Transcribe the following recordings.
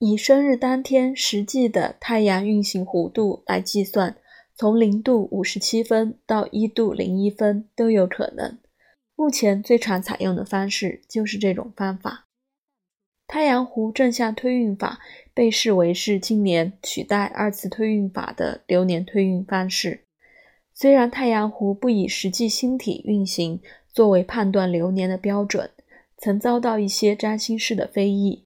以生日当天实际的太阳运行弧度来计算，从零度五十七分到一度零一分都有可能。目前最常采用的方式就是这种方法。太阳弧正向推运法被视为是今年取代二次推运法的流年推运方式。虽然太阳弧不以实际星体运行作为判断流年的标准，曾遭到一些占星师的非议。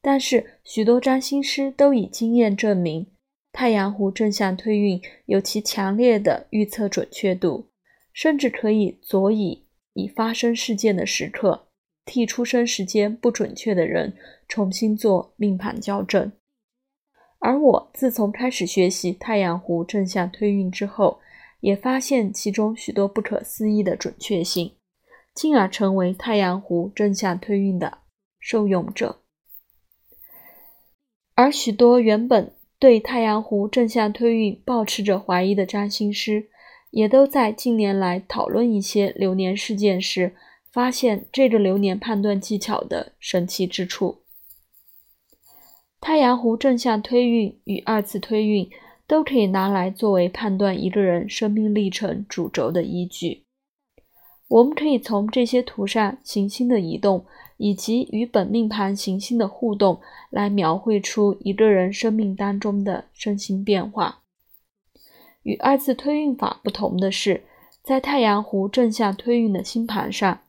但是，许多占星师都以经验证明，太阳弧正向推运有其强烈的预测准确度，甚至可以佐以已发生事件的时刻，替出生时间不准确的人重新做命盘校正。而我自从开始学习太阳弧正向推运之后，也发现其中许多不可思议的准确性，进而成为太阳弧正向推运的受用者。而许多原本对太阳弧正向推运抱持着怀疑的占星师，也都在近年来讨论一些流年事件时，发现这个流年判断技巧的神奇之处。太阳弧正向推运与二次推运都可以拿来作为判断一个人生命历程主轴的依据。我们可以从这些图上行星的移动。以及与本命盘行星的互动，来描绘出一个人生命当中的身心变化。与二次推运法不同的是，在太阳弧正向推运的星盘上，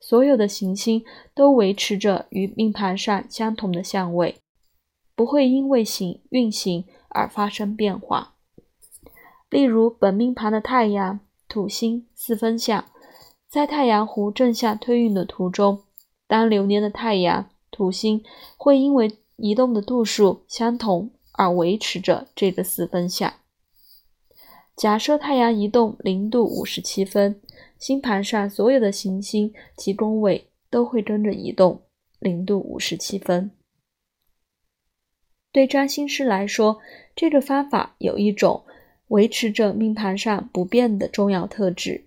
所有的行星都维持着与命盘上相同的相位，不会因为行运行而发生变化。例如，本命盘的太阳、土星四分相，在太阳弧正向推运的途中。当流年的太阳、土星会因为移动的度数相同而维持着这个四分相。假设太阳移动零度五十七分，星盘上所有的行星及宫位都会跟着移动零度五十七分。对占星师来说，这个方法有一种维持着命盘上不变的重要特质。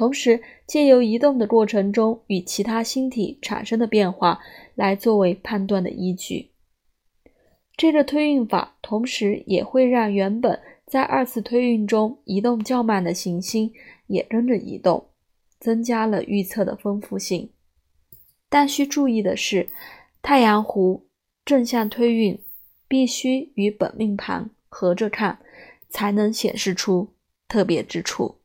同时，借由移动的过程中与其他星体产生的变化来作为判断的依据。这个推运法同时也会让原本在二次推运中移动较慢的行星也跟着移动，增加了预测的丰富性。但需注意的是，太阳弧正向推运必须与本命盘合着看，才能显示出特别之处。